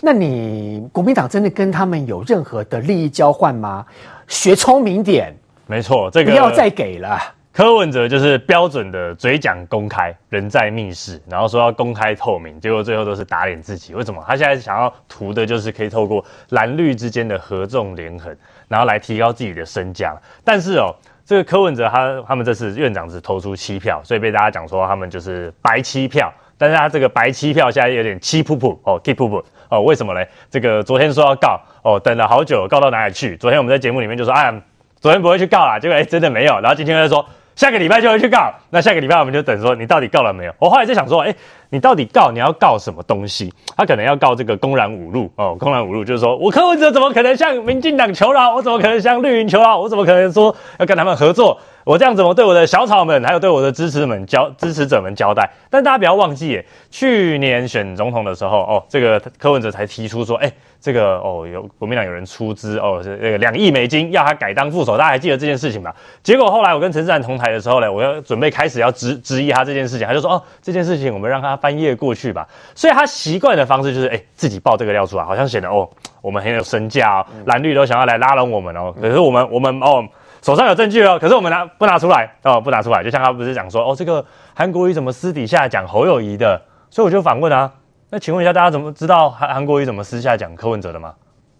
那你国民党真的跟他们有任何的利益交换吗？学聪明点，没错，这个不要再给了。柯文哲就是标准的嘴讲公开，人在密室，然后说要公开透明，结果最后都是打脸自己。为什么？他现在想要图的就是可以透过蓝绿之间的合纵连横，然后来提高自己的身价。但是哦，这个柯文哲他他们这次院长只投出七票，所以被大家讲说他们就是白七票。但是他这个白七票现在有点七噗噗哦，七噗噗哦，为什么嘞？这个昨天说要告哦，等了好久，告到哪里去？昨天我们在节目里面就说，哎，昨天不会去告啦，结果哎，真的没有。然后今天又说下个礼拜就会去告，那下个礼拜我们就等说你到底告了没有？我后来就想说，哎，你到底告你要告什么东西？他可能要告这个公然侮辱哦，公然侮辱就是说我柯文哲怎么可能向民进党求饶？我怎么可能向绿营求饶？我怎么可能说要跟他们合作？我这样怎么对我的小草们，还有对我的支持们交支持者们交代？但大家不要忘记，去年选总统的时候，哦，这个柯文哲才提出说，哎，这个哦，有国民党有人出资，哦，这个两亿美金要他改当副手，大家还记得这件事情吗？结果后来我跟陈世安同台的时候呢，我要准备开始要质质疑他这件事情，他就说，哦，这件事情我们让他翻页过去吧。所以他习惯的方式就是，哎，自己爆这个料出来，好像显得哦，我们很有身价哦，蓝绿都想要来拉拢我们哦，可是我们我们哦。手上有证据哦，可是我们拿不拿出来哦？不拿出来，就像他不是讲说哦，这个韩国瑜怎么私底下讲侯友谊的？所以我就反问啊，那请问一下大家怎么知道韩韩国瑜怎么私下讲柯文哲的吗？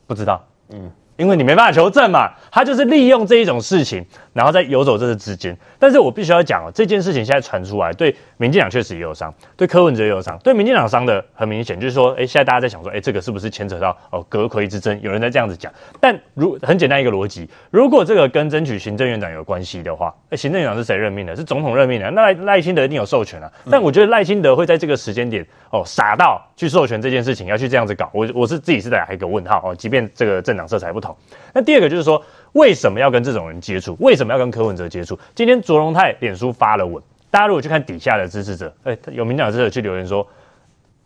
不知道，嗯。因为你没办法求证嘛，他就是利用这一种事情，然后再游走这个资金。但是我必须要讲哦，这件事情现在传出来，对民进党确实也有伤，对柯文哲也有伤，对民进党伤的很明显，就是说，哎，现在大家在想说，哎，这个是不是牵扯到哦阁揆之争？有人在这样子讲。但如很简单一个逻辑，如果这个跟争取行政院长有关系的话，哎，行政院长是谁任命的？是总统任命的，那赖赖清德一定有授权啊。但我觉得赖清德会在这个时间点哦傻到去授权这件事情，要去这样子搞，我我是自己是在打一个问号哦，即便这个政党色彩不同。那第二个就是说，为什么要跟这种人接触？为什么要跟柯文哲接触？今天卓荣泰脸书发了文，大家如果去看底下的支持者，哎，有民进党支持者去留言说，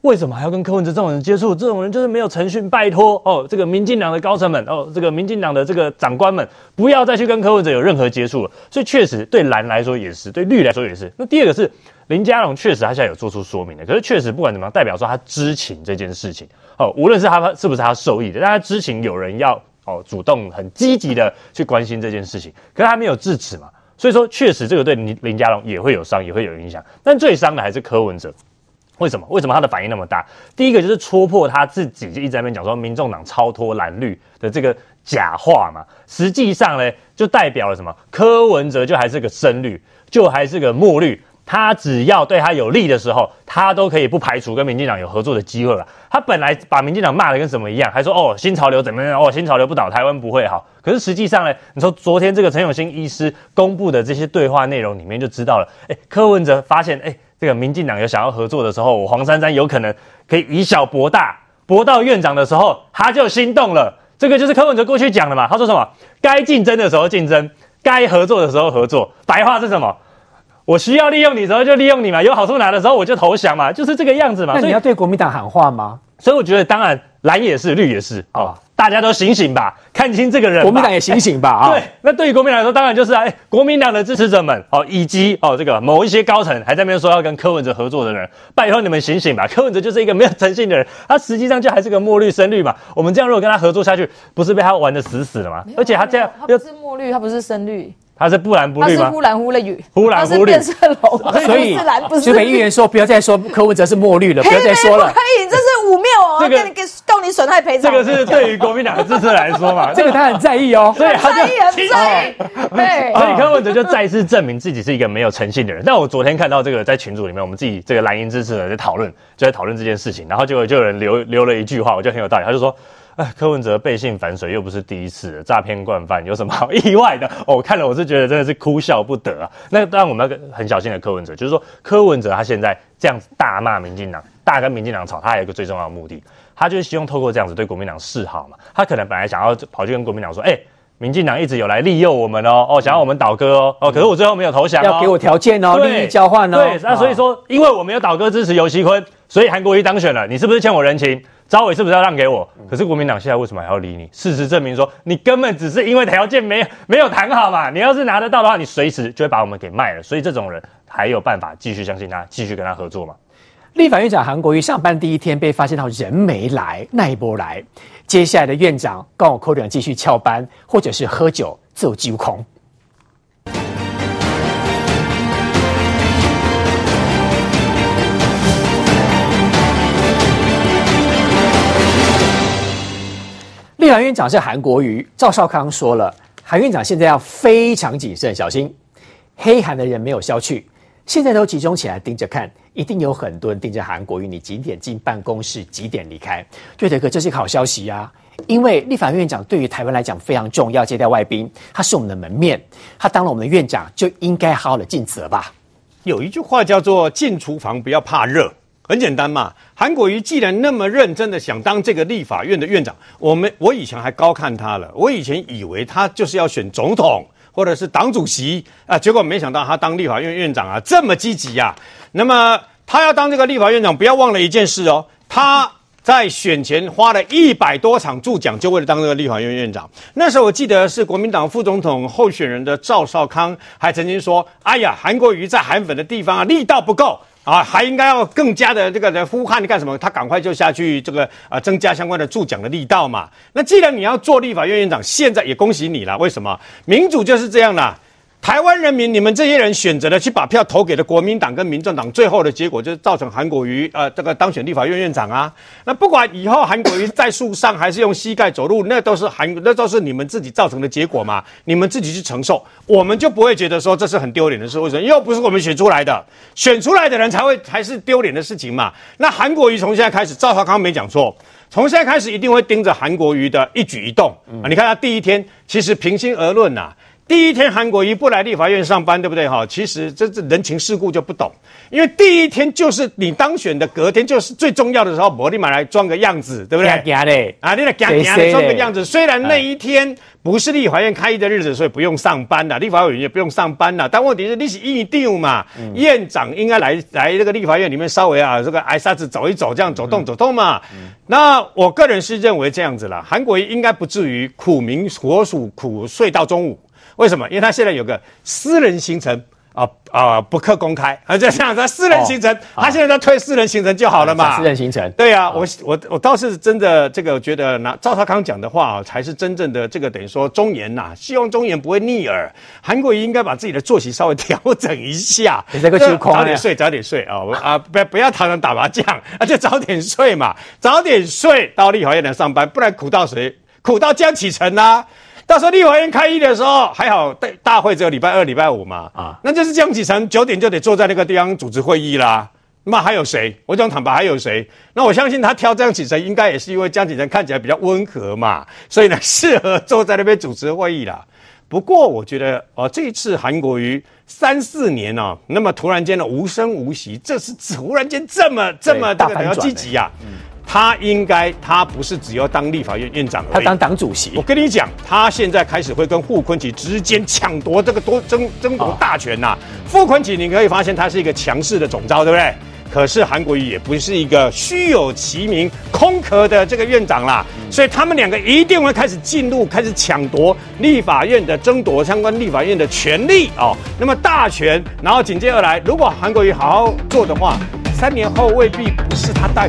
为什么还要跟柯文哲这种人接触？这种人就是没有诚信，拜托哦，这个民进党的高层们哦，这个民进党的这个长官们，不要再去跟柯文哲有任何接触了。所以确实对蓝来说也是，对绿来说也是。那第二个是林佳龙，确实他现在有做出说明的，可是确实不管怎么样，代表说他知情这件事情哦，无论是他是不是他受益的，但他知情有人要。哦，主动很积极的去关心这件事情，可是他没有制止嘛，所以说确实这个对林林佳龙也会有伤，也会有影响。但最伤的还是柯文哲，为什么？为什么他的反应那么大？第一个就是戳破他自己就一直在那边讲说，民众党超脱蓝绿的这个假话嘛，实际上呢，就代表了什么？柯文哲就还是个深绿，就还是个墨绿。他只要对他有利的时候，他都可以不排除跟民进党有合作的机会了。他本来把民进党骂得跟什么一样，还说哦新潮流怎么样？哦新潮流不倒，台湾不会好。可是实际上呢，你说昨天这个陈永新医师公布的这些对话内容里面就知道了。哎，柯文哲发现哎，这个民进党有想要合作的时候，我黄珊珊有可能可以以小博大，博到院长的时候，他就心动了。这个就是柯文哲过去讲的嘛。他说什么？该竞争的时候竞争，该合作的时候合作。白话是什么？我需要利用你的时候就利用你嘛，有好处拿的时候我就投降嘛，就是这个样子嘛。那你要对国民党喊话吗？所以我觉得，当然蓝也是，绿也是哦，大家都醒醒吧，看清这个人。国民党也醒醒吧啊！对，那对于国民党来说，当然就是哎，国民党的支持者们哦，以及哦这个某一些高层还在那边说要跟柯文哲合作的人，拜托你们醒醒吧！柯文哲就是一个没有诚信的人，他实际上就还是个墨绿深绿嘛。我们这样如果跟他合作下去，不是被他玩的死死的吗？而且他这样，他不是墨绿，他不是深绿。他是不蓝不绿吗？他是忽蓝忽绿，忽蓝忽绿。变色龙，所以，所以，议员说不要再说柯文哲是墨绿了，不要再说了。可以，这是污蔑哦。这个给告你损害赔偿。这个是对于国民党的支持来说嘛，这个他很在意哦，所以他就在意很在意。对，所以柯文哲就再次证明自己是一个没有诚信的人。但我昨天看到这个在群组里面，我们自己这个蓝营支持人在讨论，就在讨论这件事情，然后就就有人留留了一句话，我觉得很有道理，他就说。哎，柯文哲背信反水又不是第一次，诈骗惯犯有什么好意外的？哦，我看了我是觉得真的是哭笑不得啊。那当然我们要很小心的柯文哲，就是说柯文哲他现在这样子大骂民进党，大跟民进党吵，他还有一个最重要的目的，他就是希望透过这样子对国民党示好嘛。他可能本来想要跑去跟国民党说，哎、欸，民进党一直有来利诱我们哦，哦，想要我们倒戈哦，哦，可是我最后没有投降哦，要给我条件哦，利益交换哦。对，那所以说，因为我没有倒戈支持游锡坤，所以韩国瑜当选了，你是不是欠我人情？召委是不是要让给我？可是国民党现在为什么还要理你？事实证明说，你根本只是因为条件没有没有谈好嘛。你要是拿得到的话，你随时就会把我们给卖了。所以这种人还有办法继续相信他，继续跟他合作吗？立法院长韩国瑜上班第一天被发现到人没来，那一波来，接下来的院长高虹口长继续翘班，或者是喝酒自我揪空。立法院长是韩国瑜，赵少康说了，韩院长现在要非常谨慎，小心黑韩的人没有消去，现在都集中起来盯着看，一定有很多人盯着韩国瑜，你几点进办公室，几点离开？瑞德哥，这是一个好消息啊，因为立法院长对于台湾来讲非常重要，接待外宾，他是我们的门面，他当了我们的院长就应该好好的尽责吧。有一句话叫做“进厨房不要怕热”。很简单嘛，韩国瑜既然那么认真的想当这个立法院的院长，我们我以前还高看他了，我以前以为他就是要选总统或者是党主席啊，结果没想到他当立法院院长啊这么积极呀。那么他要当这个立法院长，不要忘了一件事哦，他在选前花了一百多场助讲，就为了当这个立法院院长。那时候我记得是国民党副总统候选人的赵少康还曾经说：“哎呀，韩国瑜在韩粉的地方啊力道不够。”啊，还应该要更加的这个来呼喊你干什么？他赶快就下去这个啊，增加相关的助讲的力道嘛。那既然你要做立法院院长，现在也恭喜你了。为什么？民主就是这样了。台湾人民，你们这些人选择了去把票投给了国民党跟民众党，最后的结果就是造成韩国瑜呃这个当选立法院院长啊。那不管以后韩国瑜在树上还是用膝盖走路，那都是韩 那都是你们自己造成的结果嘛，你们自己去承受，我们就不会觉得说这是很丢脸的事。为什么？又不是我们选出来的，选出来的人才会才是丢脸的事情嘛。那韩国瑜从现在开始，赵少康没讲错，从现在开始一定会盯着韩国瑜的一举一动啊。你看他第一天，其实平心而论呐、啊。第一天韩国瑜不来立法院上班，对不对哈？其实这这人情世故就不懂，因为第一天就是你当选的隔天，就是最重要的时候，我立马来装个样子，对不对？啊，你来假假的装个样子。虽然那一天不是立法院开议的日子，所以不用上班了，立法委员也不用上班了。但问题是你是议长嘛，嗯、院长应该来来这个立法院里面稍微啊这个挨沙子走一走，这样走动走动嘛。嗯、那我个人是认为这样子啦，韩国瑜应该不至于苦民所属苦睡到中午。为什么？因为他现在有个私人行程啊啊、呃，不可公开啊，就这样子。私人行程，哦、他现在在推私人行程就好了嘛。私人行程，对啊，哦、我我我倒是真的这个觉得，那赵少康讲的话啊，才是真正的这个等于说忠言呐、啊。希望忠言不会逆耳。韩国瑜应该把自己的作息稍微调整一下，你这个就早点睡，早点睡啊啊！不不要常常打麻将，啊就早点睡嘛，早点睡到立法院来上班，不然苦到谁？苦到江启臣呐。到时候立法院开议的时候，还好大大会只有礼拜二、礼拜五嘛，啊，那就是江启臣九点就得坐在那个地方主持会议啦。那还有谁？我讲坦白，还有谁？那我相信他挑江启臣，应该也是因为江启臣看起来比较温和嘛，所以呢，适合坐在那边主持会议啦。不过我觉得，哦，这一次韩国瑜三四年哦，那么突然间的无声无息，这是突然间这么这么这个比较积极啊。嗯他应该，他不是只要当立法院院长，他当党主席。我跟你讲，他现在开始会跟傅昆萁之间抢夺这个多争争夺大权呐、啊。傅昆萁，你可以发现他是一个强势的总召，对不对？可是韩国瑜也不是一个虚有其名、空壳的这个院长啦。所以他们两个一定会开始进入，开始抢夺立法院的争夺相关立法院的权利哦。那么大权，然后紧接而来，如果韩国瑜好好做的话，三年后未必不是他代表。